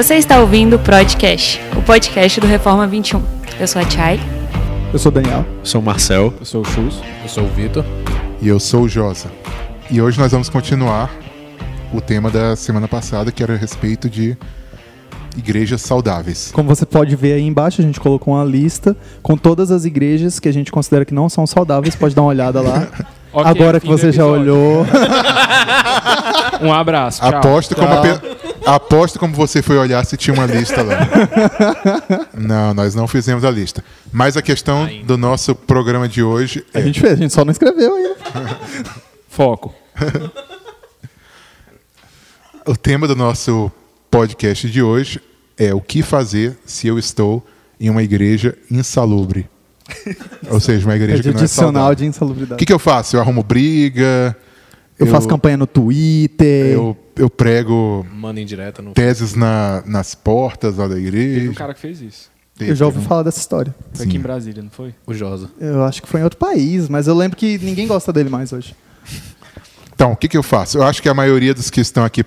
Você está ouvindo o Podcast, o podcast do Reforma 21. Eu sou a Chay. Eu sou o Daniel. Eu sou o Marcel. Eu sou o Chus. Eu sou o Vitor. E eu sou o Josa. E hoje nós vamos continuar o tema da semana passada, que era a respeito de igrejas saudáveis. Como você pode ver aí embaixo, a gente colocou uma lista com todas as igrejas que a gente considera que não são saudáveis. Pode dar uma olhada lá. Okay, Agora que você já olhou. um abraço. Tchau. Aposto, tchau. Como pe... Aposto como você foi olhar se tinha uma lista lá. não, nós não fizemos a lista. Mas a questão Ai. do nosso programa de hoje. É... A gente fez, a gente só não escreveu ainda. Foco. o tema do nosso podcast de hoje é o que fazer se eu estou em uma igreja insalubre. Ou seja, uma igreja é que não é saudável. de insalubridade. O que, que eu faço? Eu arrumo briga. Eu, eu faço campanha no Twitter. Eu, eu prego Manda indireta no... teses na, nas portas lá da igreja. Teve um cara que fez isso. eu já ouvi falar dessa história. Foi aqui em Brasília, não foi? O Josa. Eu acho que foi em outro país, mas eu lembro que ninguém gosta dele mais hoje. Então, o que, que eu faço? Eu acho que a maioria dos que estão aqui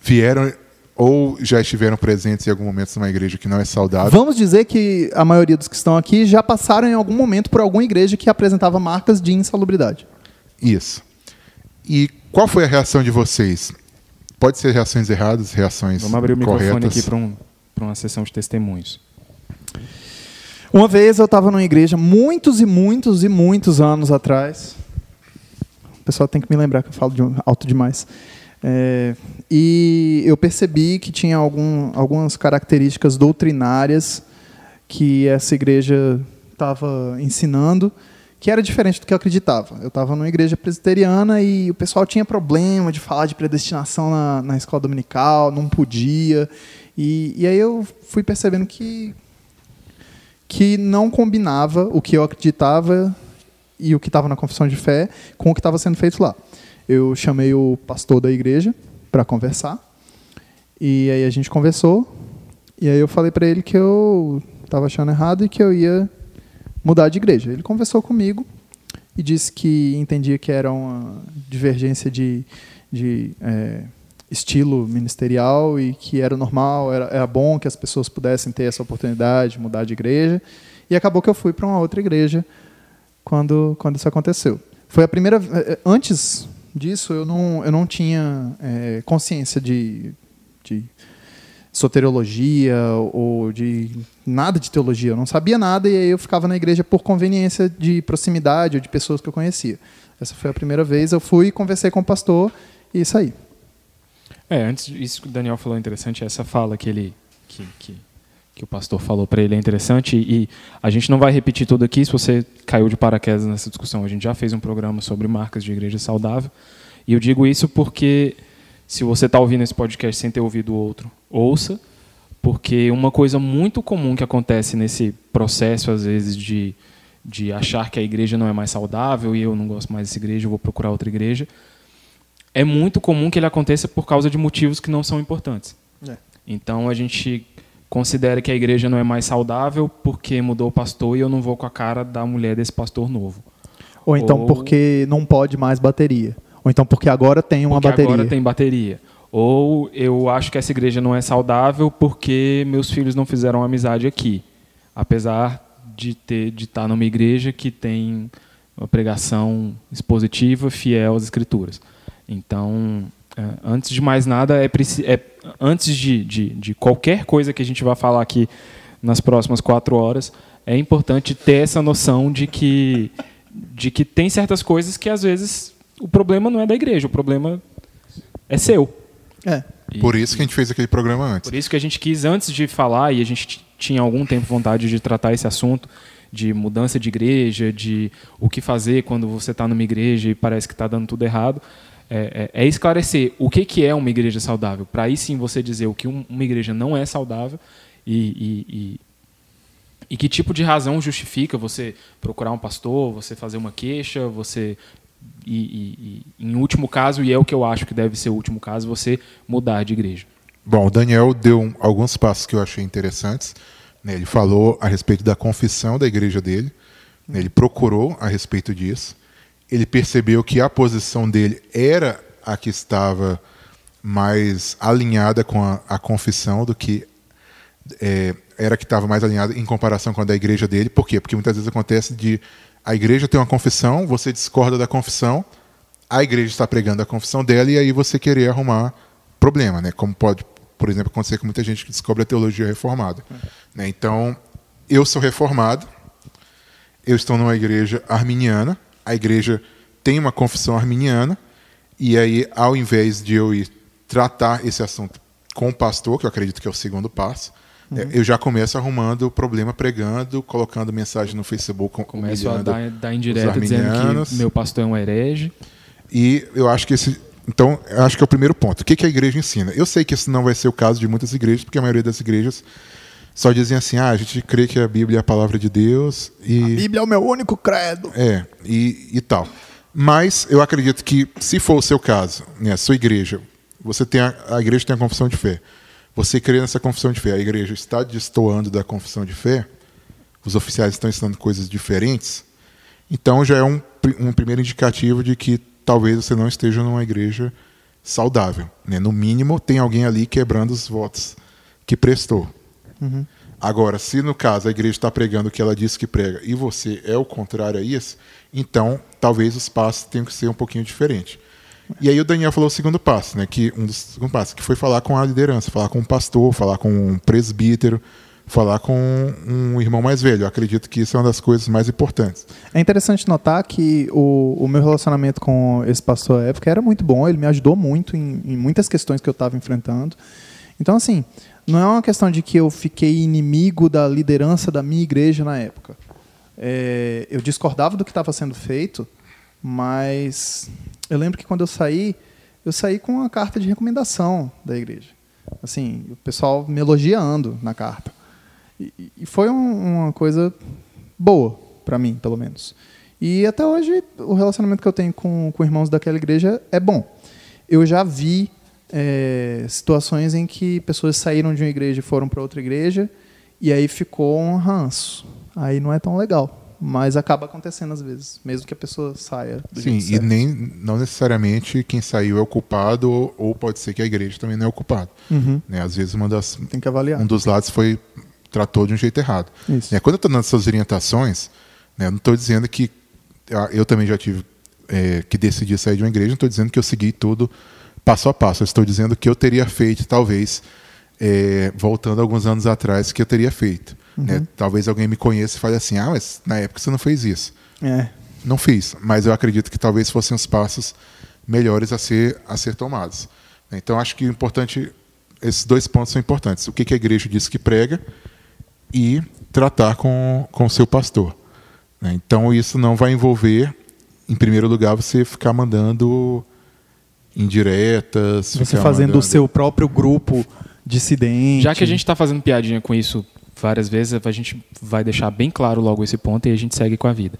vieram ou já estiveram presentes em algum momento numa igreja que não é saudável. Vamos dizer que a maioria dos que estão aqui já passaram em algum momento por alguma igreja que apresentava marcas de insalubridade. Isso. E qual foi a reação de vocês? Pode ser reações erradas, reações Vamos abrir o corretas. microfone aqui para um, uma sessão de testemunhos. Uma vez eu estava numa igreja, muitos e muitos e muitos anos atrás. O pessoal tem que me lembrar que eu falo de alto demais. É, e eu percebi que tinha algum, algumas características doutrinárias que essa igreja estava ensinando que era diferente do que eu acreditava. Eu estava numa igreja presbiteriana e o pessoal tinha problema de falar de predestinação na, na escola dominical, não podia. E, e aí eu fui percebendo que, que não combinava o que eu acreditava e o que estava na confissão de fé com o que estava sendo feito lá eu chamei o pastor da igreja para conversar. E aí a gente conversou. E aí eu falei para ele que eu estava achando errado e que eu ia mudar de igreja. Ele conversou comigo e disse que entendia que era uma divergência de, de é, estilo ministerial e que era normal, era, era bom que as pessoas pudessem ter essa oportunidade de mudar de igreja. E acabou que eu fui para uma outra igreja quando, quando isso aconteceu. Foi a primeira. É, antes disso, eu não, eu não tinha é, consciência de, de soteriologia ou de nada de teologia. Eu não sabia nada e aí eu ficava na igreja por conveniência de proximidade ou de pessoas que eu conhecia. Essa foi a primeira vez. Eu fui, conversei com o pastor e saí. É, antes isso que o Daniel falou é interessante, essa fala que ele que, que que o pastor falou para ele é interessante e a gente não vai repetir tudo aqui se você caiu de paraquedas nessa discussão. A gente já fez um programa sobre marcas de igreja saudável e eu digo isso porque se você está ouvindo esse podcast sem ter ouvido outro, ouça, porque uma coisa muito comum que acontece nesse processo às vezes de de achar que a igreja não é mais saudável e eu não gosto mais dessa igreja, eu vou procurar outra igreja, é muito comum que ele aconteça por causa de motivos que não são importantes. É. Então a gente considera que a igreja não é mais saudável porque mudou o pastor e eu não vou com a cara da mulher desse pastor novo. Ou então Ou... porque não pode mais bateria. Ou então porque agora tem uma porque bateria. Agora tem bateria. Ou eu acho que essa igreja não é saudável porque meus filhos não fizeram amizade aqui, apesar de ter de estar numa igreja que tem uma pregação expositiva, fiel às escrituras. Então, é, antes de mais nada, é, é antes de, de, de, qualquer coisa que a gente vai falar aqui nas próximas quatro horas, é importante ter essa noção de que, de que tem certas coisas que às vezes o problema não é da igreja, o problema é seu. É. E, por isso que a gente fez aquele programa antes. Por isso que a gente quis, antes de falar, e a gente tinha algum tempo vontade de tratar esse assunto, de mudança de igreja, de o que fazer quando você está numa igreja e parece que está dando tudo errado é, é, é, esclarecer o que, que é uma igreja saudável, para aí sim você dizer o que uma igreja não é saudável e, e, e, e, que tipo de razão justifica você procurar um pastor, você fazer uma queixa, você e, em último caso, e é o que eu acho que deve ser o último caso, você mudar de igreja. Bom, o Daniel deu alguns passos que eu achei interessantes. Né? Ele falou a respeito da confissão da igreja dele, né? ele procurou a respeito disso ele percebeu que a posição dele era a que estava mais alinhada com a, a confissão do que é, era que estava mais alinhada em comparação com a da igreja dele. Por quê? Porque muitas vezes acontece de a igreja tem uma confissão, você discorda da confissão, a igreja está pregando a confissão dela e aí você querer arrumar problema, né? Como pode, por exemplo, acontecer com muita gente que descobre a teologia reformada. Né? Então, eu sou reformado, eu estou numa igreja arminiana, a igreja tem uma confissão arminiana, e aí, ao invés de eu ir tratar esse assunto com o pastor, que eu acredito que é o segundo passo, uhum. eu já começo arrumando o problema pregando, colocando mensagem no Facebook. Começo a dar, dar indireta dizendo que meu pastor é um herege. E eu acho que esse. Então, eu acho que é o primeiro ponto. O que, que a igreja ensina? Eu sei que esse não vai ser o caso de muitas igrejas, porque a maioria das igrejas só dizem assim: ah, a gente crê que a Bíblia é a palavra de Deus. E... A Bíblia é o meu único credo. É, e, e tal. Mas eu acredito que, se for o seu caso, né, a sua igreja, você tem a, a igreja tem a confissão de fé. Você crê nessa confissão de fé, a igreja está destoando da confissão de fé, os oficiais estão ensinando coisas diferentes, então já é um, um primeiro indicativo de que talvez você não esteja numa igreja saudável. Né? No mínimo, tem alguém ali quebrando os votos que prestou. Uhum. Agora, se no caso a igreja está pregando o que ela disse que prega e você é o contrário a isso, então talvez os passos tenham que ser um pouquinho diferentes. E aí o Daniel falou o segundo passo, né? Que um dos segundos passos, que foi falar com a liderança, falar com um pastor, falar com um presbítero, falar com um irmão mais velho. Eu acredito que isso é uma das coisas mais importantes. É interessante notar que o, o meu relacionamento com esse pastor à época era muito bom, ele me ajudou muito em, em muitas questões que eu estava enfrentando. Então, assim, não é uma questão de que eu fiquei inimigo da liderança da minha igreja na época. É, eu discordava do que estava sendo feito, mas eu lembro que quando eu saí, eu saí com uma carta de recomendação da igreja. Assim, o pessoal me elogiando na carta. E, e foi um, uma coisa boa para mim, pelo menos. E até hoje o relacionamento que eu tenho com, com irmãos daquela igreja é bom. Eu já vi é, situações em que pessoas saíram de uma igreja e foram para outra igreja e aí ficou um ranço. Aí não é tão legal mas acaba acontecendo às vezes, mesmo que a pessoa saia do Sim, e nem não necessariamente quem saiu é o culpado ou, ou pode ser que a igreja também não é o culpado. Uhum. Né? Às vezes uma das tem que avaliar. Um dos lados foi tratou de um jeito errado. Isso. Né? Quando eu estou dando essas orientações, né, não estou dizendo que ah, eu também já tive é, que decidir sair de uma igreja, não estou dizendo que eu segui tudo passo a passo. Eu estou dizendo que eu teria feito, talvez, é, voltando alguns anos atrás, que eu teria feito. Uhum. Né? Talvez alguém me conheça e fale assim: ah, mas na época você não fez isso. É. Não fiz, mas eu acredito que talvez fossem os passos melhores a ser, a ser tomados. Então acho que importante, esses dois pontos são importantes: o que, que a igreja diz que prega e tratar com o seu pastor. Né? Então isso não vai envolver, em primeiro lugar, você ficar mandando indiretas. Você fazendo mandando... o seu próprio grupo dissidente. Já que a gente está fazendo piadinha com isso várias vezes, a gente vai deixar bem claro logo esse ponto e a gente segue com a vida.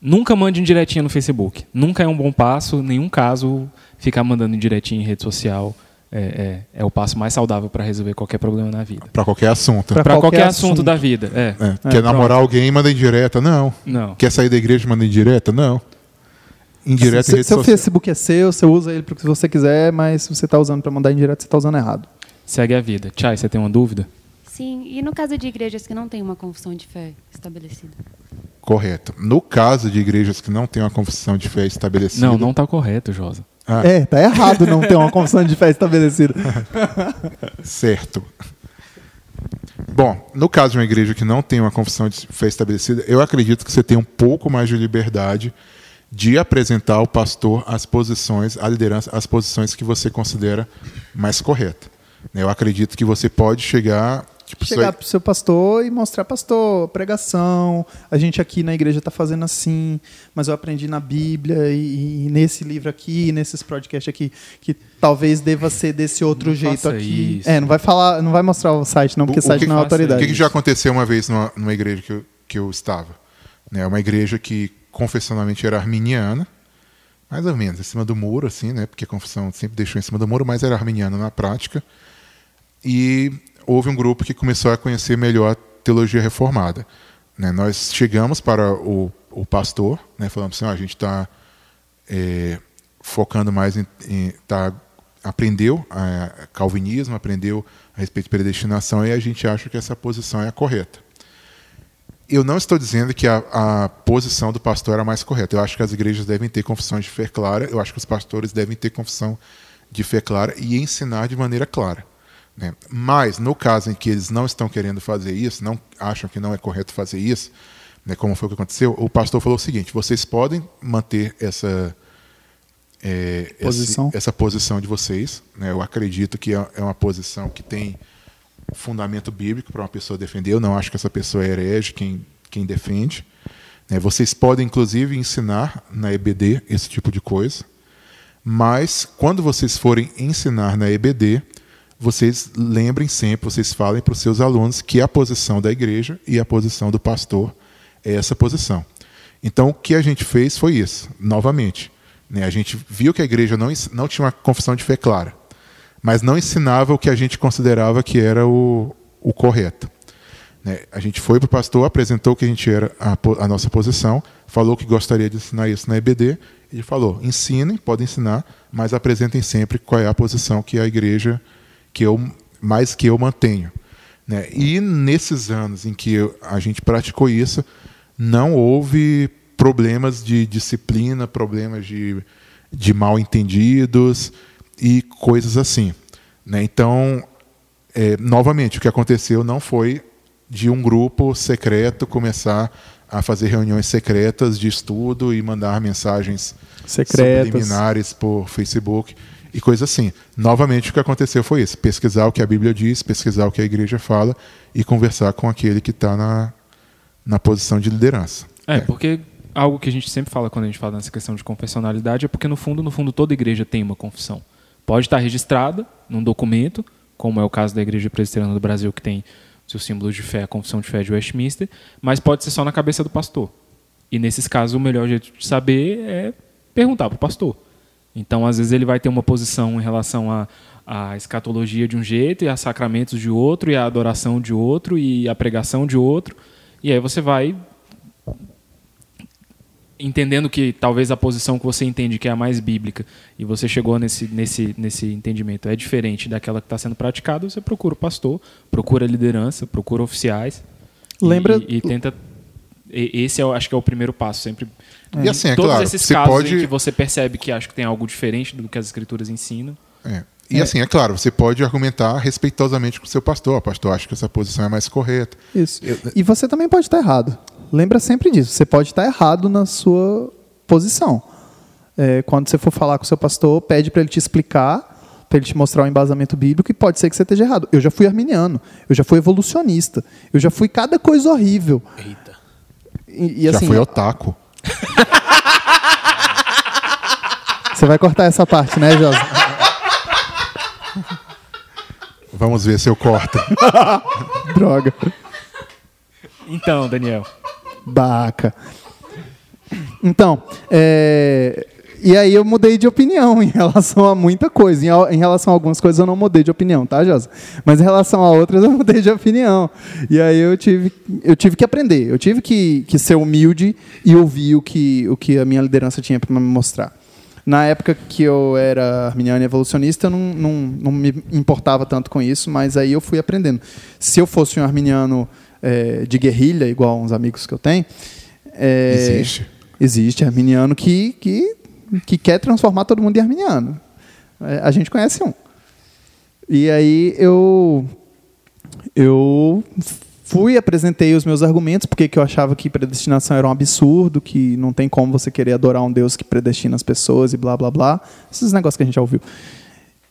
Nunca mande indiretinha no Facebook. Nunca é um bom passo, nenhum caso ficar mandando indiretinha em rede social. É, é, é o passo mais saudável para resolver qualquer problema na vida. Para qualquer assunto. Para qualquer, qualquer assunto, assunto, da vida. É. é. Quer namorar alguém, manda indireta? Não. Não. Quer sair da igreja, manda indireta? Não. Indireta se, em rede Seu social. Facebook é seu, você usa ele para o que você quiser, mas se você está usando para mandar indireta, você está usando errado. Segue a vida. Tchai, você tem uma dúvida? Sim, e no caso de igrejas que não têm uma confissão de fé estabelecida? Correto. No caso de igrejas que não têm uma confissão de fé estabelecida. Não, não está correto, Josa. Ah. É, tá errado não ter uma confissão de fé estabelecida. certo. Bom, no caso de uma igreja que não tem uma confissão de fé estabelecida, eu acredito que você tem um pouco mais de liberdade de apresentar ao pastor as posições, a liderança, as posições que você considera mais corretas. Eu acredito que você pode chegar Tipo, Chegar para o seu pastor e mostrar, pastor, pregação, a gente aqui na igreja está fazendo assim, mas eu aprendi na Bíblia e, e, nesse livro aqui, nesses podcasts aqui, que talvez deva ser desse outro não jeito aqui. Isso. É, não vai falar, não vai mostrar o site, não, porque o, site que, não é autoridade. O que, que, já aconteceu uma vez numa, numa igreja que eu, que eu estava? Né, uma igreja que confessionalmente era arminiana, mais ou menos, em cima do muro, assim, né? Porque a confissão sempre deixou em cima do muro, mas era arminiana na prática. E houve um grupo que começou a conhecer melhor a teologia reformada. Né? Nós chegamos para o, o pastor, né? falamos assim: oh, a gente está é, focando mais em. está aprendeu a calvinismo, aprendeu a respeito de predestinação e a gente acha que essa posição é a correta. Eu não estou dizendo que a, a posição do pastor era mais correta. Eu acho que as igrejas devem ter confissões de fé clara. Eu acho que os pastores devem ter confissão de fé clara e ensinar de maneira clara. Né? Mas, no caso em que eles não estão querendo fazer isso, não acham que não é correto fazer isso, né, como foi o que aconteceu, o pastor falou o seguinte: vocês podem manter essa, é, posição. Esse, essa posição de vocês. Né? Eu acredito que é, é uma posição que tem fundamento bíblico para uma pessoa defender. Eu não acho que essa pessoa é herege quem, quem defende. Né? Vocês podem, inclusive, ensinar na EBD esse tipo de coisa. Mas, quando vocês forem ensinar na EBD, vocês lembrem sempre, vocês falem para os seus alunos que a posição da igreja e a posição do pastor é essa posição. Então, o que a gente fez foi isso, novamente. Né? A gente viu que a igreja não, não tinha uma confissão de fé clara, mas não ensinava o que a gente considerava que era o, o correto. Né? A gente foi para o pastor, apresentou que a gente era a, a, nossa posição, falou que gostaria de ensinar isso na EBD, ele falou: ensinem, podem ensinar, mas apresentem sempre qual é a posição que a igreja que eu mais que eu mantenho. Né? E nesses anos em que a gente praticou isso, não houve problemas de disciplina, problemas de, de mal entendidos e coisas assim. Né? Então, é, novamente, o que aconteceu não foi de um grupo secreto começar a fazer reuniões secretas de estudo e mandar mensagens secretas subliminares por Facebook e coisa assim. Novamente, o que aconteceu foi isso: pesquisar o que a Bíblia diz, pesquisar o que a igreja fala e conversar com aquele que está na, na posição de liderança. É, é, porque algo que a gente sempre fala quando a gente fala nessa questão de confessionalidade é porque, no fundo, no fundo, toda igreja tem uma confissão. Pode estar registrada num documento, como é o caso da Igreja Presbiteriana do Brasil, que tem seus símbolos de fé, a confissão de fé de Westminster, mas pode ser só na cabeça do pastor. E nesses casos, o melhor jeito de saber é perguntar para o pastor. Então, às vezes, ele vai ter uma posição em relação à, à escatologia de um jeito, e a sacramentos de outro, e a adoração de outro, e a pregação de outro. E aí você vai entendendo que talvez a posição que você entende que é a mais bíblica e você chegou nesse, nesse, nesse entendimento é diferente daquela que está sendo praticada, você procura o pastor, procura a liderança, procura oficiais Lembra... e, e tenta esse eu acho que é o primeiro passo sempre e assim, é todos claro, esses você casos pode... em que você percebe que acho que tem algo diferente do que as escrituras ensinam é. E é. assim, é claro, você pode argumentar respeitosamente com o seu pastor. O pastor acha que essa posição é mais correta. Isso. Eu... E você também pode estar errado. Lembra sempre disso. Você pode estar errado na sua posição. É, quando você for falar com o seu pastor, pede para ele te explicar, para ele te mostrar o embasamento bíblico, e pode ser que você esteja errado. Eu já fui arminiano, eu já fui evolucionista, eu já fui cada coisa horrível. Eita. E, e, já assim, fui otaku. Você vai cortar essa parte, né, Josa? Vamos ver se eu corto. Droga. Então, Daniel. Baca. Então, é... e aí eu mudei de opinião em relação a muita coisa. Em, relação a algumas coisas eu não mudei de opinião, tá, Josa? Mas em relação a outras eu mudei de opinião. E aí eu tive, eu tive que aprender. Eu tive que, que ser humilde e ouvir o que, o que a minha liderança tinha para me mostrar. Na época que eu era arminiano e evolucionista, eu não, não, não me importava tanto com isso, mas aí eu fui aprendendo. Se eu fosse um arminiano é, de guerrilha, igual uns amigos que eu tenho. É, existe. Existe arminiano que, que, que quer transformar todo mundo em arminiano. É, a gente conhece um. E aí eu eu Fui, apresentei os meus argumentos, porque eu achava que predestinação era um absurdo, que não tem como você querer adorar um Deus que predestina as pessoas e blá blá blá. Esses negócios que a gente já ouviu.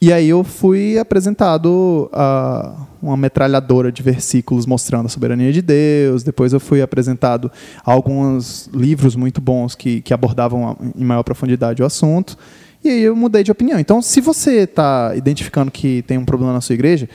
E aí eu fui apresentado a uma metralhadora de versículos mostrando a soberania de Deus. Depois eu fui apresentado a alguns livros muito bons que, que abordavam em maior profundidade o assunto. E aí eu mudei de opinião. Então, se você está identificando que tem um problema na sua igreja,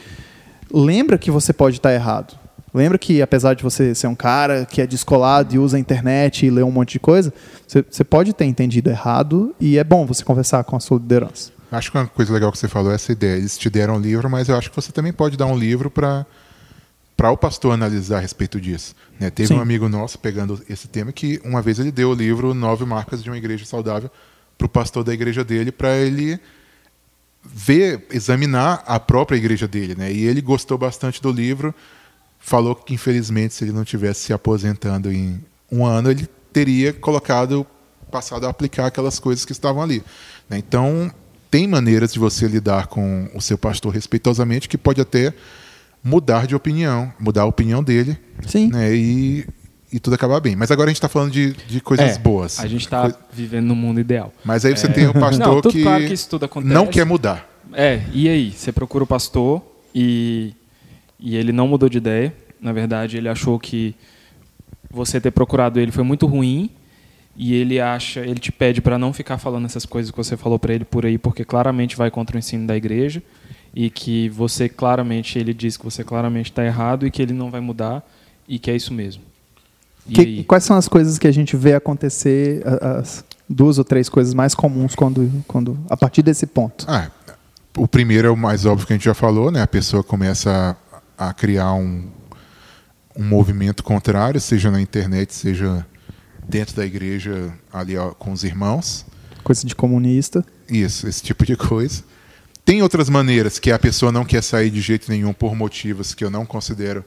lembra que você pode estar errado. Lembra que, apesar de você ser um cara que é descolado e usa a internet e lê um monte de coisa, você, você pode ter entendido errado e é bom você conversar com a sua liderança. Acho que uma coisa legal que você falou é essa ideia. Eles te deram um livro, mas eu acho que você também pode dar um livro para para o pastor analisar a respeito disso. Né? Teve Sim. um amigo nosso pegando esse tema que uma vez ele deu o livro Nove Marcas de uma Igreja Saudável para o pastor da igreja dele para ele ver, examinar a própria igreja dele, né? E ele gostou bastante do livro, falou que infelizmente se ele não tivesse se aposentando em um ano, ele teria colocado, passado a aplicar aquelas coisas que estavam ali. né? Então tem maneiras de você lidar com o seu pastor respeitosamente que pode até mudar de opinião, mudar a opinião dele, Sim. né? E, e tudo acabar bem. Mas agora a gente está falando de, de coisas É, boas. A gente está Coi- vivendo num mundo ideal. Mas aí você tem o pastor Não, tudo que, claro que isso tudo acontece. não quer mudar. É, e aí? Você procura o pastor e, e ele não mudou de ideia. Na verdade, ele achou que você ter procurado ele foi muito ruim e ele acha, ele te pede para não ficar falando essas coisas que você falou para ele por aí, porque claramente vai contra o ensino da igreja e que você claramente, ele diz que você claramente está errado e que ele não vai mudar e que é isso mesmo. E Que- quais são as coisas que a gente vê acontecer, as duas ou três coisas mais comuns quando, quando a partir desse ponto? Ah, o primeiro é o mais óbvio que a gente já falou, né? A pessoa começa a, a criar um, um movimento contrário, seja na internet, seja dentro da igreja ali ó, com os irmãos. Coisa de comunista. Isso, esse tipo de coisa. Tem outras maneiras que a pessoa não quer sair de jeito nenhum por motivos que eu não considero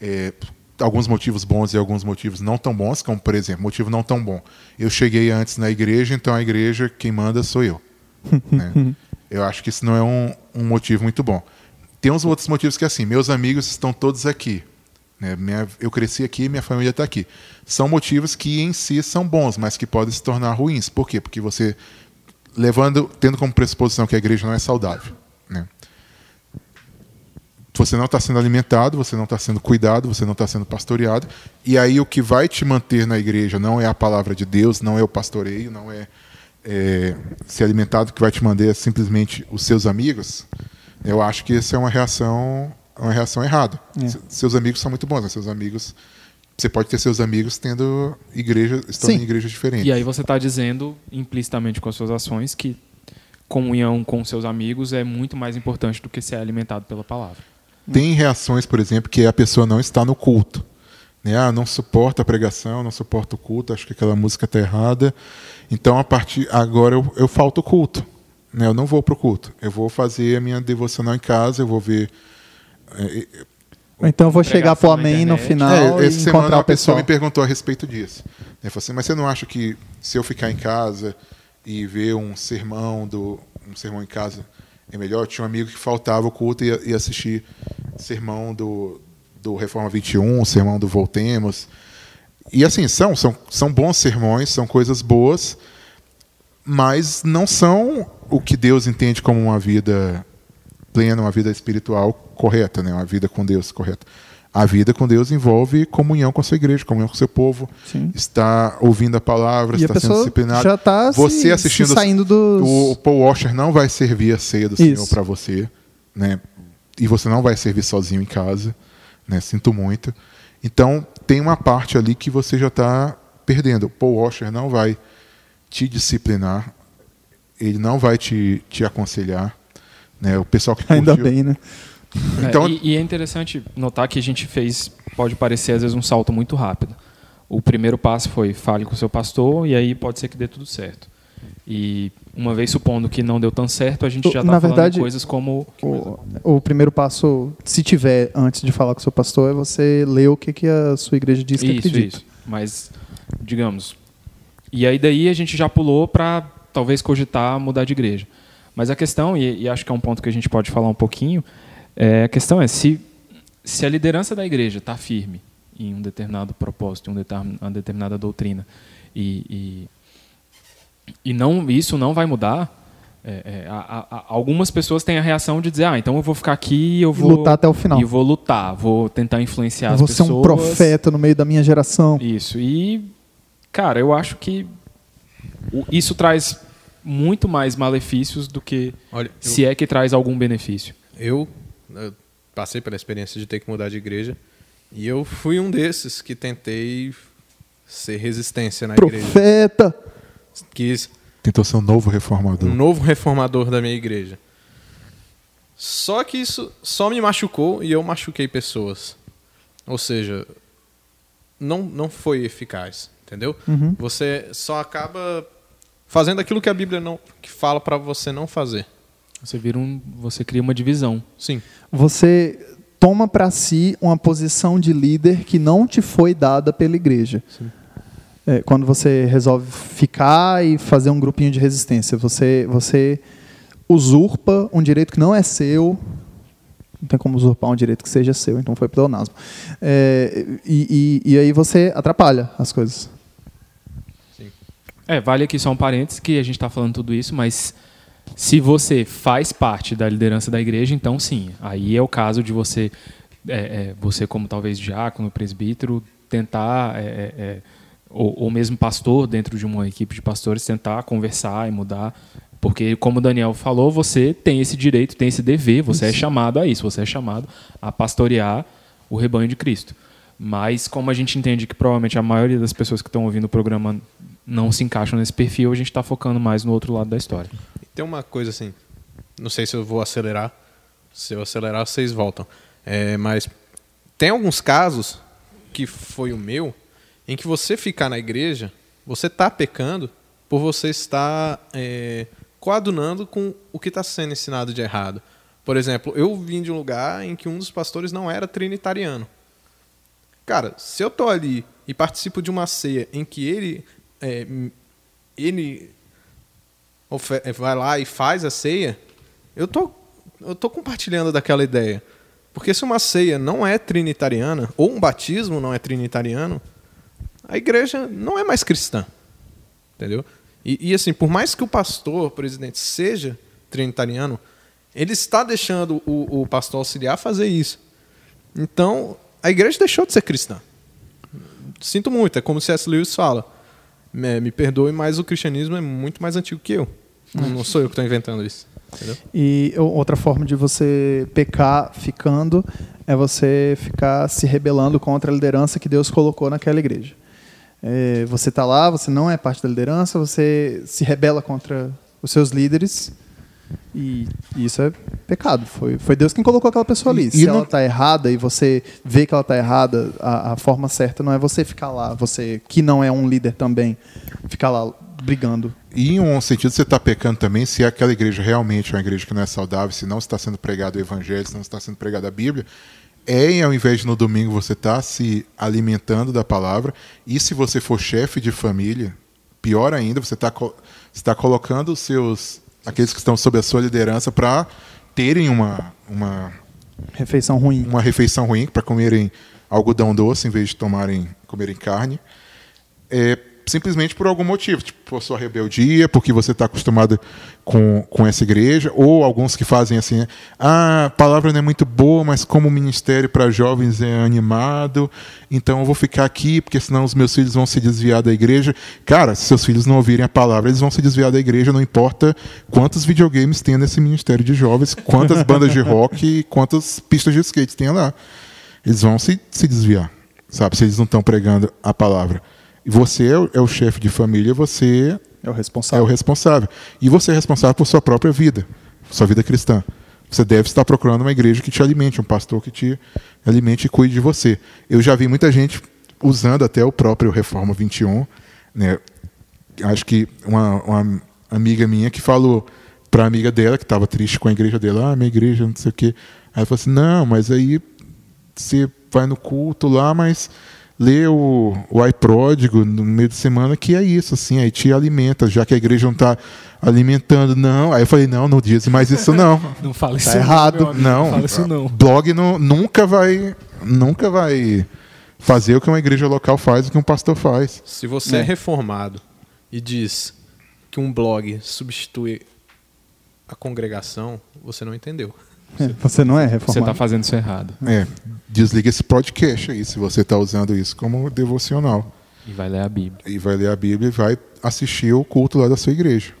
é, alguns motivos bons e alguns motivos não tão bons, como por exemplo, motivo não tão bom. Eu cheguei antes na igreja, então a igreja quem manda sou eu. né? Eu acho que isso não é um, um motivo muito bom. Tem uns outros motivos que é assim, meus amigos estão todos aqui. Né? Minha- eu cresci aqui, minha família está aqui. São motivos que em si são bons, mas que podem se tornar ruins. Por quê? Porque você levando, tendo como pressuposição que a igreja não é saudável, né? Você não está sendo alimentado, você não está sendo cuidado, você não está sendo pastoreado, e aí o que vai te manter na igreja não é a palavra de Deus, não é o pastoreio, não é, é ser alimentado, que vai te manter é simplesmente os seus amigos. Eu acho que essa é uma reação, uma reação errada. É. Se- Seus amigos são muito bons, né? seus amigos. Você pode ter seus amigos tendo igreja, estando Sim. em igrejas diferentes. E aí você está dizendo implicitamente com as suas ações que comunhão com seus amigos é muito mais importante do que ser alimentado pela palavra. Tem reações, por exemplo, que a pessoa não está no culto. Né? Ah, não suporta a pregação, não suporta o culto, acho que aquela música está errada. Então, a partir agora eu, eu falto o culto. Né? Eu não vou para o culto. Eu vou fazer a minha devocional em casa, eu vou ver. É, Ou então eu vou chegar pro amém no final é, e essa semana encontrar uma o pessoa pessoal. me perguntou a respeito disso. Ele falou assim, mas você não acha que se eu ficar em casa e ver um sermão do um sermão em casa é melhor? Eu tinha um amigo que faltava o culto e ia, ia assistir sermão do, do Reforma 21, sermão do Voltemos. E assim, são, são, são bons sermões, são coisas boas, mas não são o que Deus entende como uma vida plena, uma vida espiritual correta, né? uma vida com Deus correta. A vida com Deus envolve comunhão com a sua igreja, comunhão com o seu povo, Sim. está ouvindo a palavra, E a está sendo pessoa disciplinado. já está Você assistindo saindo dos... O, o Paul Washer não vai servir a ceia do Isso. Senhor para você, né? E você não vai servir sozinho em casa, né? Sinto muito. Então tem uma parte ali que você já está perdendo. O Paul Washer não vai te disciplinar, ele não vai te, te aconselhar, né? O pessoal que Ainda curtiu- bem, né? Então- É, e, e é interessante notar que a gente fez, pode parecer às vezes um salto muito rápido. O primeiro passo foi fale com o seu pastor e aí pode ser que dê tudo certo. E uma vez supondo que não deu tão certo, a gente já está falando verdade, coisas como O, o primeiro passo, se tiver antes de falar com o seu pastor, é você ler o que, que a sua igreja diz que isso, acredita. isso. Mas digamos. E aí daí a gente já pulou para talvez cogitar mudar de igreja. Mas a questão e, e acho que é um ponto que a gente pode falar um pouquinho, é, a questão é se se a liderança da igreja está firme em um determinado propósito, em um determin- uma determinada doutrina e, e, e não isso não vai mudar. é, é, a- a- algumas pessoas têm a reação de dizer, ah, então eu vou ficar aqui, eu vou Lutar até o final. e vou lutar, vou tentar influenciar Eu as vou ser pessoas. um profeta no meio da minha geração. Isso. E, cara, eu acho que isso traz muito mais malefícios do que Olha, eu, se é que traz algum benefício. eu, eu passei pela experiência de ter que mudar de igreja e eu fui um desses que tentei ser resistência na igreja. Profeta! Quis Tentou ser um novo reformador. um novo reformador da minha igreja. Só que isso só me machucou e eu machuquei pessoas. Ou seja, não, não foi eficaz, entendeu? Uhum. Você só acaba fazendo aquilo que a Bíblia não que fala para você não fazer. Você vira um, você cria uma divisão. Sim. Você toma para si uma posição de líder que não te foi dada pela igreja. É, quando você resolve ficar e fazer um grupinho de resistência, você, você usurpa um direito que não é seu. Não tem como usurpar um direito que seja seu, então foi pleonasmo. É, e, e, e aí você atrapalha as coisas. É, vale aqui só um parênteses que a gente está falando tudo isso, mas se você faz parte da liderança da igreja, então sim. Aí é o caso de você, é, é, você como talvez diácono, presbítero, tentar, é, é, é, ou, ou mesmo pastor dentro de uma equipe de pastores, tentar conversar e mudar. Porque, como o Daniel falou, você tem esse direito, tem esse dever, você é chamado a isso, você é chamado a pastorear o rebanho de Cristo. Mas, como a gente entende que provavelmente a maioria das pessoas que estão ouvindo o programa não se encaixam nesse perfil, a gente está focando mais no outro lado da história. Tem uma coisa assim, não sei se eu vou acelerar, se eu acelerar vocês voltam. É, mas tem alguns casos, que foi o meu, em que você ficar na igreja, você está pecando por você estar é, coadunando com o que está sendo ensinado de errado. Por exemplo, eu vim de um lugar em que um dos pastores não era trinitariano. Cara, se eu tô ali e participo de uma ceia em que ele é, ele vai lá e faz a ceia, eu tô, eu tô compartilhando daquela ideia. Porque se uma ceia não é trinitariana, ou um batismo não é trinitariano, a igreja não é mais cristã. Entendeu? E, e, assim, por mais que o pastor, presidente, seja trinitariano, ele está deixando o, o pastor auxiliar fazer isso. Então, a igreja deixou de ser cristã. Sinto muito, é como C.S. Lewis fala. Me, me perdoe, mas o cristianismo é muito mais antigo que eu. Não, não sou eu que estou inventando isso. Entendeu? E outra forma de você pecar ficando é você ficar se rebelando contra a liderança que Deus colocou naquela igreja. É, você está lá, você não é parte da liderança, você se rebela contra os seus líderes e isso é pecado. Foi, foi Deus quem colocou aquela pessoa ali. E- se e ela não- está errada e você vê que ela está errada, a, a forma certa não é você ficar lá, você que não é um líder também, ficar lá brigando. E em um sentido, você está pecando também se aquela igreja realmente é uma igreja que não é saudável, se não está sendo pregado o evangelho, se não está sendo pregada a Bíblia, é em, ao invés de no domingo você estar se alimentando da palavra, e se você for chefe de família, pior ainda, você está co- você está colocando os seus, aqueles que estão sob a sua liderança para terem uma, uma, Refeição ruim. uma refeição ruim, para comerem algodão doce em vez de tomarem comerem carne é, simplesmente por algum motivo, tipo por sua rebeldia, porque você está acostumado com, com essa igreja, ou alguns que fazem assim, né, ah, a palavra não é muito boa, mas como o ministério para jovens é animado, então eu vou ficar aqui, porque senão os meus filhos vão se desviar da igreja. Cara, se seus filhos não ouvirem a palavra, eles vão se desviar da igreja, não importa quantos videogames tem nesse ministério de jovens, quantas bandas de rock e quantas pistas de skate tem lá. Eles vão se, se desviar, sabe, se eles não estão pregando a palavra. Você é o, é o chefe de família, você É o é o responsável. responsável. E você é responsável por sua própria vida, sua vida cristã. Você deve estar procurando uma igreja que te alimente, um pastor que te alimente e cuide de você. Eu já vi muita gente usando até o próprio Reforma 21. Né? Acho que uma, uma amiga minha que falou para a amiga dela, que estava triste com a igreja dela, ah, minha igreja, não sei o quê. Aí ela falou assim, não, mas aí você vai no culto lá, mas lê o, o iPródigo no meio de semana, que é isso, assim, aí te alimenta, já que a igreja não está alimentando, não. Aí eu falei, não, não diz mais isso não. Não fala isso Tá errado. Amigo, Não, não fala isso não. blog não, nunca vai nunca vai fazer o que uma igreja local faz, o que um pastor faz. Se você é. É. reformado e diz que um blog substitui a congregação, você não entendeu. É, Você não é Você reformado. está fazendo isso errado. É, desliga esse podcast aí, se você está usando isso como devocional. E vai ler a Bíblia. E vai ler a Bíblia e vai assistir o culto lá da sua igreja.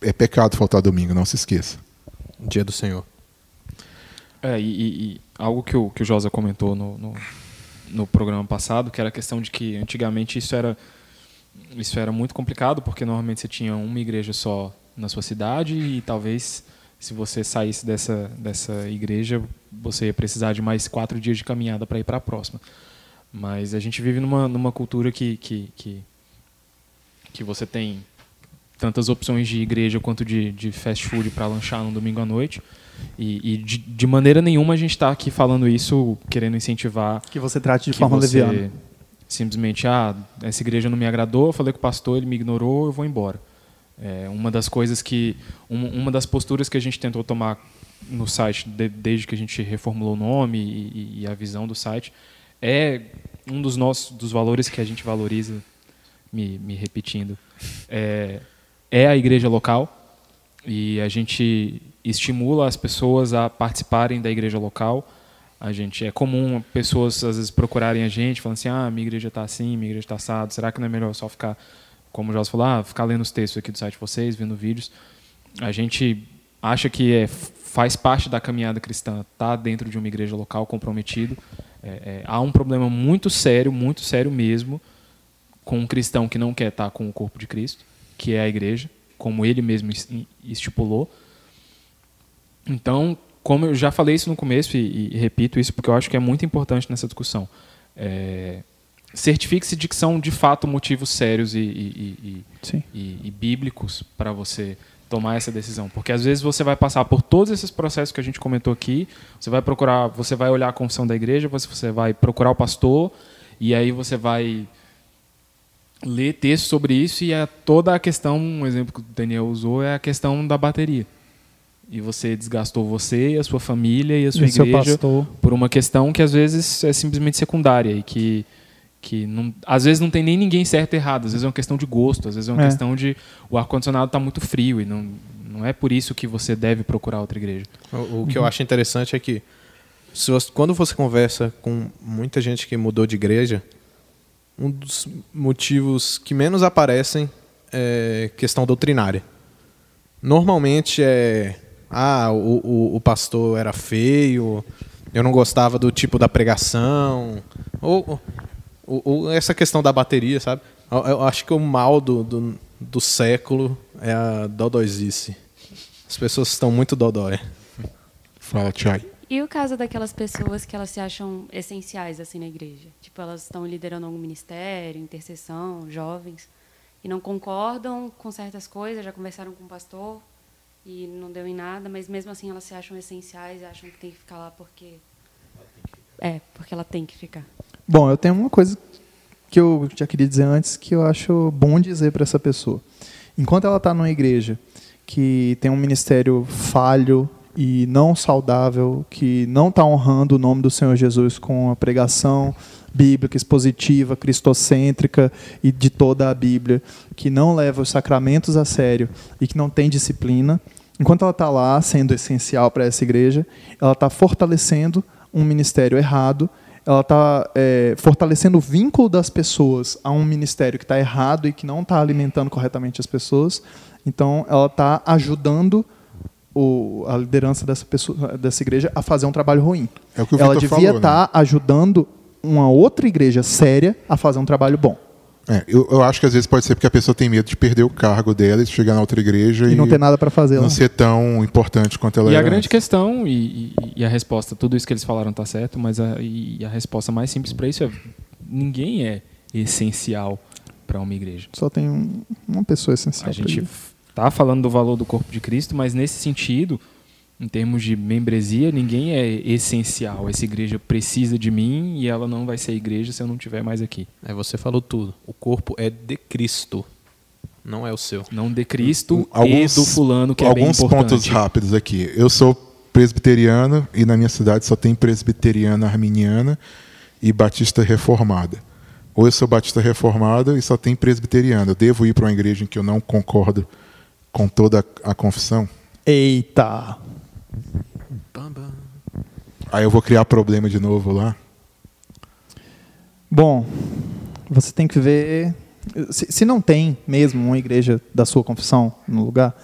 É pecado faltar domingo, não se esqueça. Dia do Senhor. É, e, e- e algo que o, que o Josa comentou no, no, no programa passado, que era a questão de que antigamente isso era, isso era muito complicado, porque normalmente você tinha uma igreja só na sua cidade e talvez se você saísse dessa, dessa igreja, você ia precisar de mais quatro dias de caminhada para ir para a próxima. Mas a gente vive numa, numa cultura que, que, que, que você tem tantas opções de igreja quanto de, de fast food para lanchar no domingo à noite. E, e de, de, maneira nenhuma a gente está aqui falando isso querendo incentivar que você trate de forma leviana. Simplesmente, ah, essa igreja não me agradou, eu falei com o pastor, ele me ignorou, eu vou embora. É uma das coisas que, uma, das posturas que a gente tentou tomar no site de, desde que a gente reformulou o nome e, e, a visão do site é um dos nossos dos valores que a gente valoriza, me, me repetindo, é, é a igreja local e a gente estimula as pessoas a participarem da igreja local. A gente é comum pessoas às vezes procurarem a gente, falando assim: "Ah, minha igreja está assim, minha igreja está assado. Será que não é melhor só ficar, como Jorge falou, ah, ficar lendo os textos aqui do site de vocês, vendo vídeos?" A gente acha que é, faz parte da caminhada cristã estar tá dentro de uma igreja local comprometido. É, é, há um problema muito sério, muito sério mesmo, com um cristão que não quer estar tá com o corpo de Cristo, que é a igreja, como ele mesmo estipulou. Então, como eu já falei isso no começo e, e repito isso porque eu acho que é muito importante nessa discussão, é, certifique-se de que são de fato motivos sérios e, e, e bíblicos para você tomar essa decisão, porque às vezes você vai passar por todos esses processos que a gente comentou aqui, você vai procurar, você vai olhar a confissão da igreja, você vai procurar o pastor e aí você vai ler texto sobre isso e é toda a questão, um exemplo que o Daniel usou é a questão da bateria. E você desgastou você e a sua família e a sua e igreja por uma questão que às vezes é simplesmente secundária e que que não, às vezes não tem nem ninguém certo e errado, às vezes é uma questão de gosto, às vezes é uma é. questão de o ar condicionado está muito frio e não não é por isso que você deve procurar outra igreja. O, o que uhum. eu acho interessante é que você, quando você conversa com muita gente que mudou de igreja, um dos motivos que menos aparecem é questão doutrinária. Normalmente é ah, o, o, o, pastor era feio, eu não gostava do tipo da pregação, ou, ou, ou essa questão da bateria, sabe? Eu, eu, acho que o mal do, do, do século é a dodóizice. As pessoas estão muito dodói. Fala, Tchai. E o caso daquelas pessoas que elas se acham essenciais assim na igreja? Tipo, elas estão liderando algum ministério, intercessão, jovens, e não concordam com certas coisas, já conversaram com o pastor e não deu em nada, mas mesmo assim elas se acham essenciais e acham que tem que ficar lá porque é, porque ela tem que ficar. Bom, eu tenho uma coisa que eu já queria dizer antes que eu acho bom dizer para essa pessoa. Enquanto ela está numa igreja que tem um ministério falho, e não saudável, que não está honrando o nome do Senhor Jesus com a pregação bíblica, expositiva, cristocêntrica e de toda a Bíblia, que não leva os sacramentos a sério e que não tem disciplina, enquanto ela está lá sendo essencial para essa igreja, ela está fortalecendo um ministério errado, ela está é, fortalecendo o vínculo das pessoas a um ministério que está errado e que não está alimentando corretamente as pessoas. Então, ela está ajudando o, a liderança dessa, pessoa, dessa igreja a fazer um trabalho ruim. É o que o Ela devia estar né? tá ajudando uma outra igreja séria a fazer um trabalho bom. É, eu, eu, acho que às vezes pode ser porque a pessoa tem medo de perder o cargo dela e chegar na outra igreja e, e não ter nada para fazer. Não lá. ser tão importante quanto ela e é. E a grande antes. questão e, e, e, a resposta, tudo isso que eles falaram está certo, mas a, e a resposta mais simples para isso é ninguém é essencial para uma igreja. Só tem um, uma pessoa essencial. A gente está falando do valor do corpo de Cristo, mas nesse sentido, em termos de membresia, ninguém é essencial. Essa igreja precisa de mim e ela não vai ser igreja se eu não estiver mais aqui. É, você falou tudo. O corpo é de Cristo, não é o seu. Não de Cristo alguns, e do fulano que é Alguns pontos rápidos aqui. Eu sou presbiteriano e na minha cidade só tem presbiteriana arminiana e batista reformada. Ou eu sou batista reformado e só tem presbiteriano. Eu devo ir para uma igreja em que eu não concordo com toda a confissão? Eita! Aí eu vou criar problema de novo lá? Bom, você tem que ver. Se, se não tem mesmo uma igreja da sua confissão no lugar.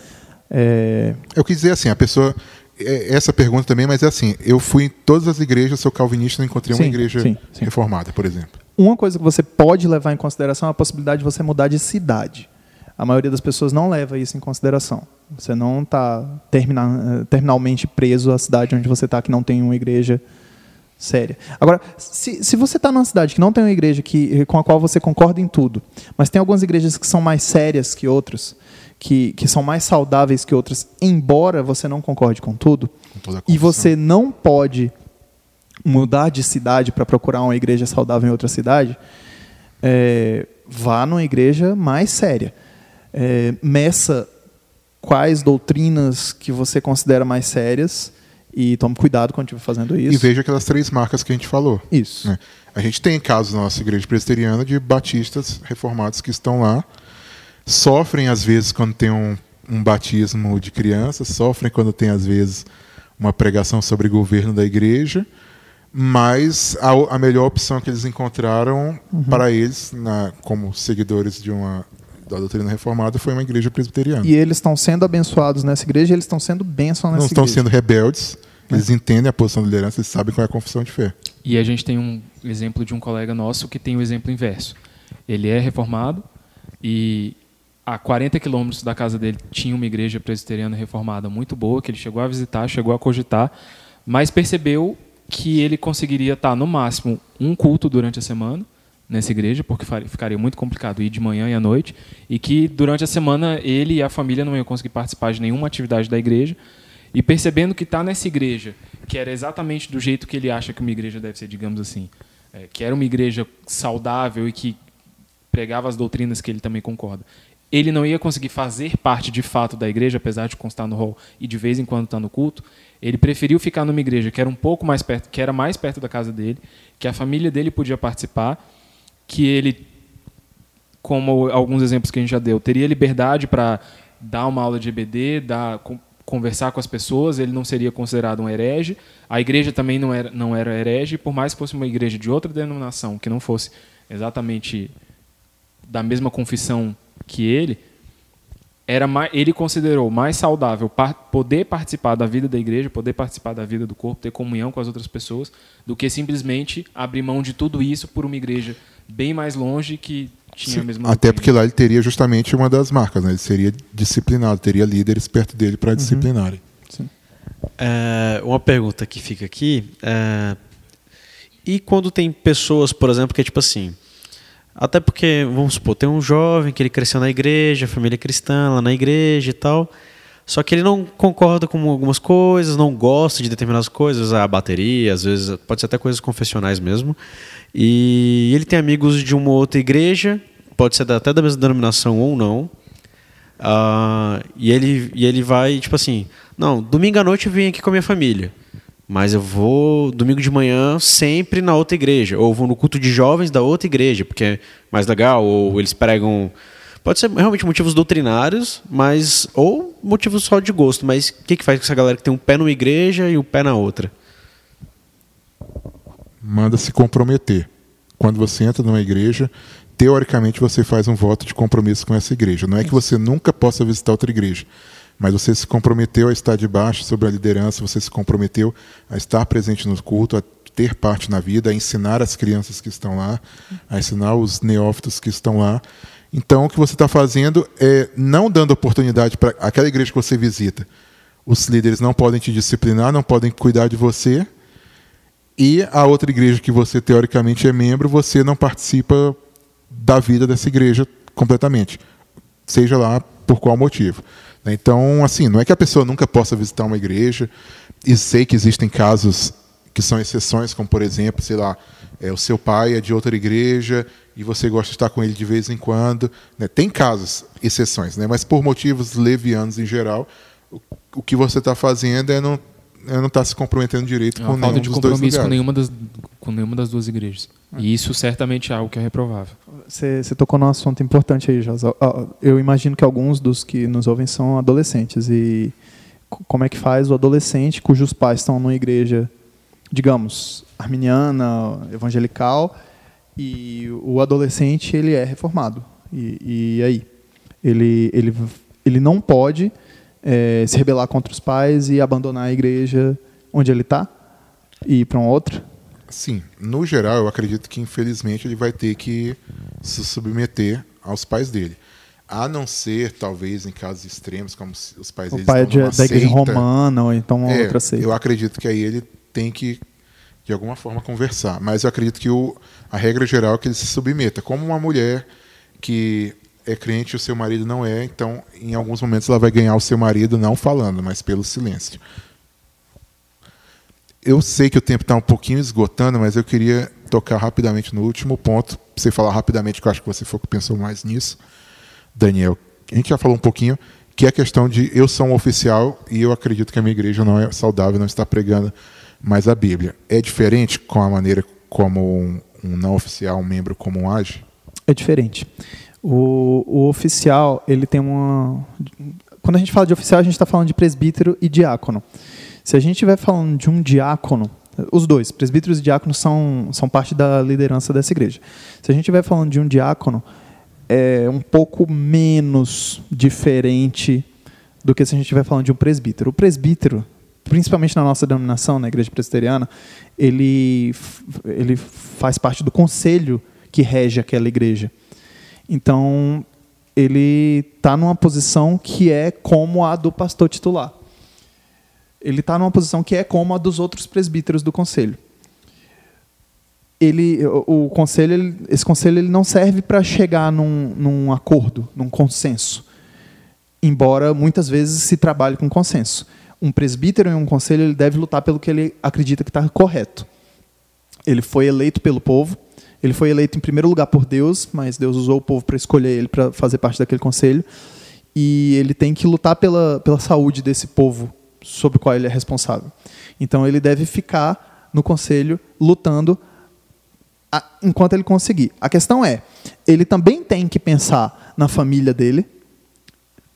É... Eu quis dizer assim, a pessoa. É, essa pergunta também, mas é assim: eu fui em todas as igrejas, sou calvinista, não encontrei sim, uma igreja sim, sim. reformada, por exemplo. Uma coisa que você pode levar em consideração é a possibilidade de você mudar de cidade. A maioria das pessoas não leva isso em consideração. Você não está terminalmente preso à cidade onde você está, que não tem uma igreja séria. Agora, se, se você está numa cidade que não tem uma igreja que, com a qual você concorda em tudo, mas tem algumas igrejas que são mais sérias que outras, que, que são mais saudáveis que outras, embora você não concorde com tudo, Com e você não pode mudar de cidade para procurar uma igreja saudável em outra cidade, é, vá numa igreja mais séria. É, meça quais doutrinas que você considera mais sérias e tome cuidado quando estiver fazendo isso. E veja aquelas três marcas que a gente falou. Isso. né? A gente tem casos na nossa igreja presbiteriana de batistas reformados que estão lá, sofrem às vezes quando tem um, um batismo de criança, sofrem quando tem às vezes uma pregação sobre governo da igreja, mas a, a melhor opção que eles encontraram para eles, na- como seguidores de uma da doutrina reformada, foi uma igreja presbiteriana. E eles estão sendo abençoados nessa igreja, e eles estão sendo bênção nessa Não estão igreja. sendo rebeldes, eles entendem a posição da liderança, eles sabem qual é a confissão de fé. E a gente tem um exemplo de um colega nosso que tem o exemplo inverso. Ele é reformado e a 40 quilômetros da casa dele tinha uma igreja presbiteriana reformada muito boa, que ele chegou a visitar, chegou a cogitar, mas percebeu que ele conseguiria estar no máximo um culto durante a semana nessa igreja, porque ficaria muito complicado ir de manhã e à noite, e que durante a semana ele e a família não iam conseguir participar de nenhuma atividade da igreja, e percebendo que está nessa igreja, que era exatamente do jeito que ele acha que uma igreja deve ser, digamos assim, é, que era uma igreja saudável e que pregava as doutrinas que ele também concorda. Ele não ia conseguir fazer parte de fato da igreja, apesar de constar no hall e de vez em quando estar no culto. Ele preferiu ficar numa igreja que era um pouco mais perto, que era mais perto da casa dele, que a família dele podia participar, que ele como alguns exemplos que a gente já deu, teria liberdade para dar uma aula de EBD, dar, con- conversar com as pessoas, ele não seria considerado um herege. A igreja também não era, não era herege, por mais que fosse uma igreja de outra denominação, que não fosse exatamente da mesma confissão que ele, era mais, ele considerou mais saudável par- poder participar da vida da igreja, poder participar da vida do corpo, ter comunhão com as outras pessoas, do que simplesmente abrir mão de tudo isso por uma igreja bem mais longe que tinha a Sim, mesma Até porque lá ele teria justamente uma das marcas, né? ele seria disciplinado, teria líderes perto dele Uhum. para disciplinarem. É, uma pergunta que fica aqui. é, e quando tem pessoas, por exemplo, que é tipo assim. Até porque, vamos supor, tem um jovem que ele cresceu na igreja, família cristã, lá na igreja e tal. Só que ele não concorda com algumas coisas, não gosta de determinadas coisas, a bateria, às vezes pode ser até coisas confessionais mesmo. E ele tem amigos de uma outra igreja, pode ser até da mesma denominação ou não. Ah, e, ele, e ele vai, tipo assim, não, domingo à noite eu vim aqui com a minha família. Mas eu vou domingo de manhã sempre na outra igreja. Ou vou no culto de jovens da outra igreja, porque é mais legal. Ou eles pregam. Pode ser realmente motivos doutrinários, mas. Ou motivos só de gosto. Mas o que, que faz com essa galera que tem um pé numa igreja e um pé na outra? Manda se comprometer. Quando você entra numa igreja, teoricamente você faz um voto de compromisso com essa igreja. Não é que você nunca possa visitar outra igreja, mas você se comprometeu a estar debaixo sobre a liderança, você se comprometeu a estar presente no culto, a ter parte na vida, a ensinar as crianças que estão lá, a ensinar os neófitos que estão lá. Então, o que você está fazendo é não dando oportunidade para aquela igreja que você visita. Os líderes não podem te disciplinar, não podem cuidar de você, e a outra igreja que você teoricamente é membro, você não participa da vida dessa igreja completamente, seja lá por qual motivo. né? Então, assim, não é que a pessoa nunca possa visitar uma igreja, e sei que existem casos que são exceções, como por exemplo, sei lá, é, o seu pai é de outra igreja e você gosta de estar com ele de vez em quando. né? Tem casos, exceções, né? mas por motivos levianos em geral, o, o que você está fazendo é não é não estar se comprometendo direito É com nenhum de dos dois compromisso com lugares. nenhuma, das, com nenhuma das duas igrejas. E isso certamente é algo que é reprovável. Você, você tocou num assunto importante aí, Josa. Eu imagino que alguns dos que nos ouvem são adolescentes. E co- como é que faz o adolescente cujos pais estão numa igreja, digamos, arminiana, evangelical, e o adolescente ele é reformado. E, e aí? Ele, ele, ele não pode eh, se rebelar contra os pais e abandonar a igreja onde ele está e ir para uma outra? Sim, no geral, eu acredito que infelizmente ele vai ter que se submeter aos pais dele. A não ser, talvez, em casos extremos, como os pais O deles pai é de- da igreja romana ou então É, outra seita. Eu acredito que aí ele tem que de alguma forma conversar. Mas eu acredito que o, a regra geral é que ele se submeta. Como uma mulher que é crente e o seu marido não é, então em alguns momentos ela vai ganhar o seu marido não falando, mas pelo silêncio. Eu sei que o tempo está um pouquinho esgotando, mas eu queria tocar rapidamente no último ponto, você falar rapidamente, que eu acho que você foi que pensou mais nisso, Daniel. A gente já falou um pouquinho, que é a questão de eu sou um oficial e eu acredito que a minha igreja não é saudável, não está pregando mais a Bíblia. É diferente com a maneira como um, um não oficial, um membro comum age? É diferente. O, o oficial, ele tem uma. Quando a gente fala de oficial, a gente está falando de presbítero e diácono. Se a gente estiver falando de um diácono, os dois, presbíteros e diáconos, são, são parte da liderança dessa igreja. Se a gente estiver falando de um diácono, é um pouco menos diferente do que se a gente estiver falando de um presbítero. O presbítero, principalmente na nossa denominação, na igreja presbiteriana, ele, ele faz parte do conselho que rege aquela igreja. Então, ele está numa posição que é como a do pastor titular ele está numa posição que é como a dos outros presbíteros do conselho. Ele, o, o conselho, ele, esse conselho ele não serve para chegar num, num acordo, num consenso, embora muitas vezes se trabalhe com consenso. Um presbítero em um conselho ele deve lutar pelo que ele acredita que está correto. Ele foi eleito pelo povo, ele foi eleito em primeiro lugar por Deus, mas Deus usou o povo para escolher ele para fazer parte daquele conselho. E ele tem que lutar pela, pela saúde desse povo sobre o qual ele é responsável. Então ele deve ficar no conselho lutando a, enquanto ele conseguir. A questão é, ele também tem que pensar na família dele,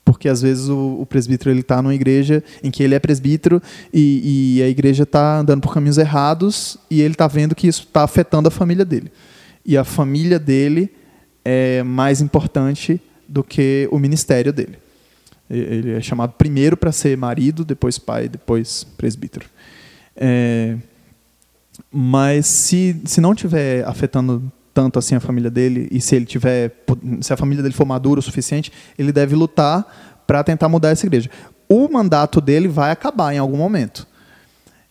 porque às vezes o, o presbítero ele está numa igreja em que ele é presbítero e, e a igreja está andando por caminhos errados e ele está vendo que isso está afetando a família dele. E a família dele é mais importante do que o ministério dele. Ele é chamado primeiro para ser marido, depois pai, depois presbítero. É, mas se, se não tiver afetando tanto assim a família dele e se ele tiver se a família dele for madura o suficiente, ele deve lutar para tentar mudar essa igreja. O mandato dele vai acabar em algum momento.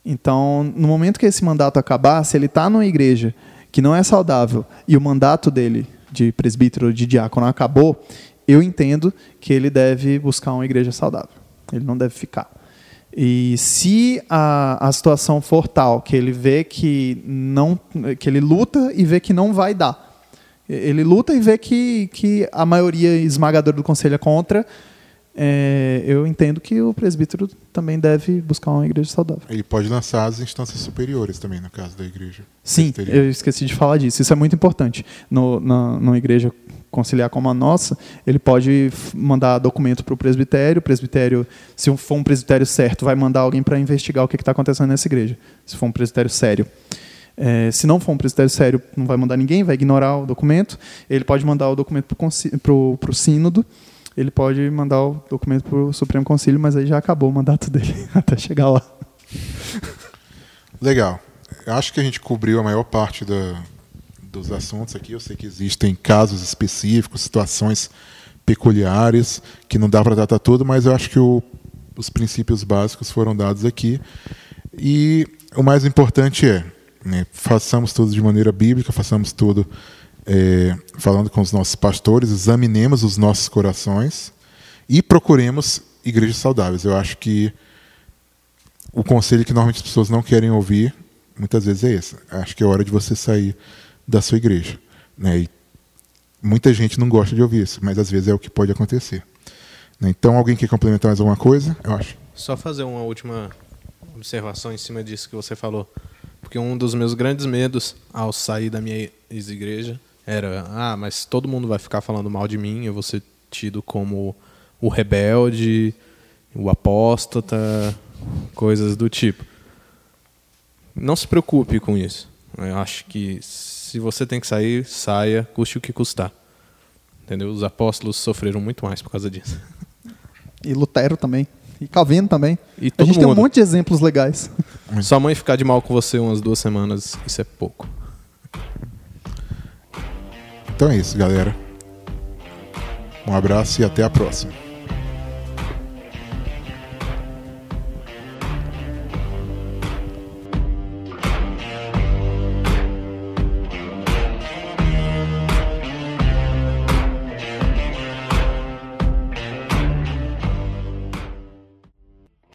Então, no momento que esse mandato acabar, se ele está numa igreja que não é saudável e o mandato dele de presbítero, de diácono acabou, eu entendo que ele deve buscar uma igreja saudável. Ele não deve ficar. E se a, a situação for tal que ele vê que não, que ele luta e vê que não vai dar, ele luta e vê que, que a maioria esmagadora do conselho é contra, é, eu entendo que o presbítero também deve buscar uma igreja saudável. Ele pode lançar as instâncias superiores também, no caso da igreja. Sim, eu esqueci de falar disso. Isso é muito importante. No, na, numa igreja conciliar como a nossa, ele pode mandar documento para o presbitério. O presbitério, se for um presbitério certo, vai mandar alguém para investigar o que está acontecendo nessa igreja. Se for um presbitério sério. É, se não for um presbitério sério, não vai mandar ninguém, vai ignorar o documento. Ele pode mandar o documento para o sínodo ele pode mandar o documento para o Supremo Conselho, mas aí já acabou o mandato dele até chegar lá. Legal. Acho que a gente cobriu a maior parte da, dos assuntos aqui. Eu sei que existem casos específicos, situações peculiares, que não dá para tratar tudo, mas eu acho que o, os princípios básicos foram dados aqui. E o mais importante é, né, façamos tudo de maneira bíblica, façamos tudo é, falando com os nossos pastores, examinemos os nossos corações e procuremos igrejas saudáveis. Eu acho que o conselho que normalmente as pessoas não querem ouvir, muitas vezes é esse. Acho que é hora de você sair da sua igreja. Né? E muita gente não gosta de ouvir isso, mas às vezes é o que pode acontecer. Né? Então, alguém quer complementar mais alguma coisa? Eu acho. Só fazer uma última observação em cima disso que você falou. Porque um dos meus grandes medos ao sair da minha ex-igreja era, ah, mas todo mundo vai ficar falando mal de mim, eu vou ser tido como o rebelde, o apóstata, coisas do tipo. Não se preocupe com isso. Eu acho que se você tem que sair, saia, custe o que custar. Entendeu? Os apóstolos sofreram muito mais por causa disso. E Lutero também. E Calvino também. E a gente mundo. tem um monte de exemplos legais. Sua mãe ficar de mal com você umas duas semanas, isso é pouco. Então é isso, galera. Um abraço e até a próxima.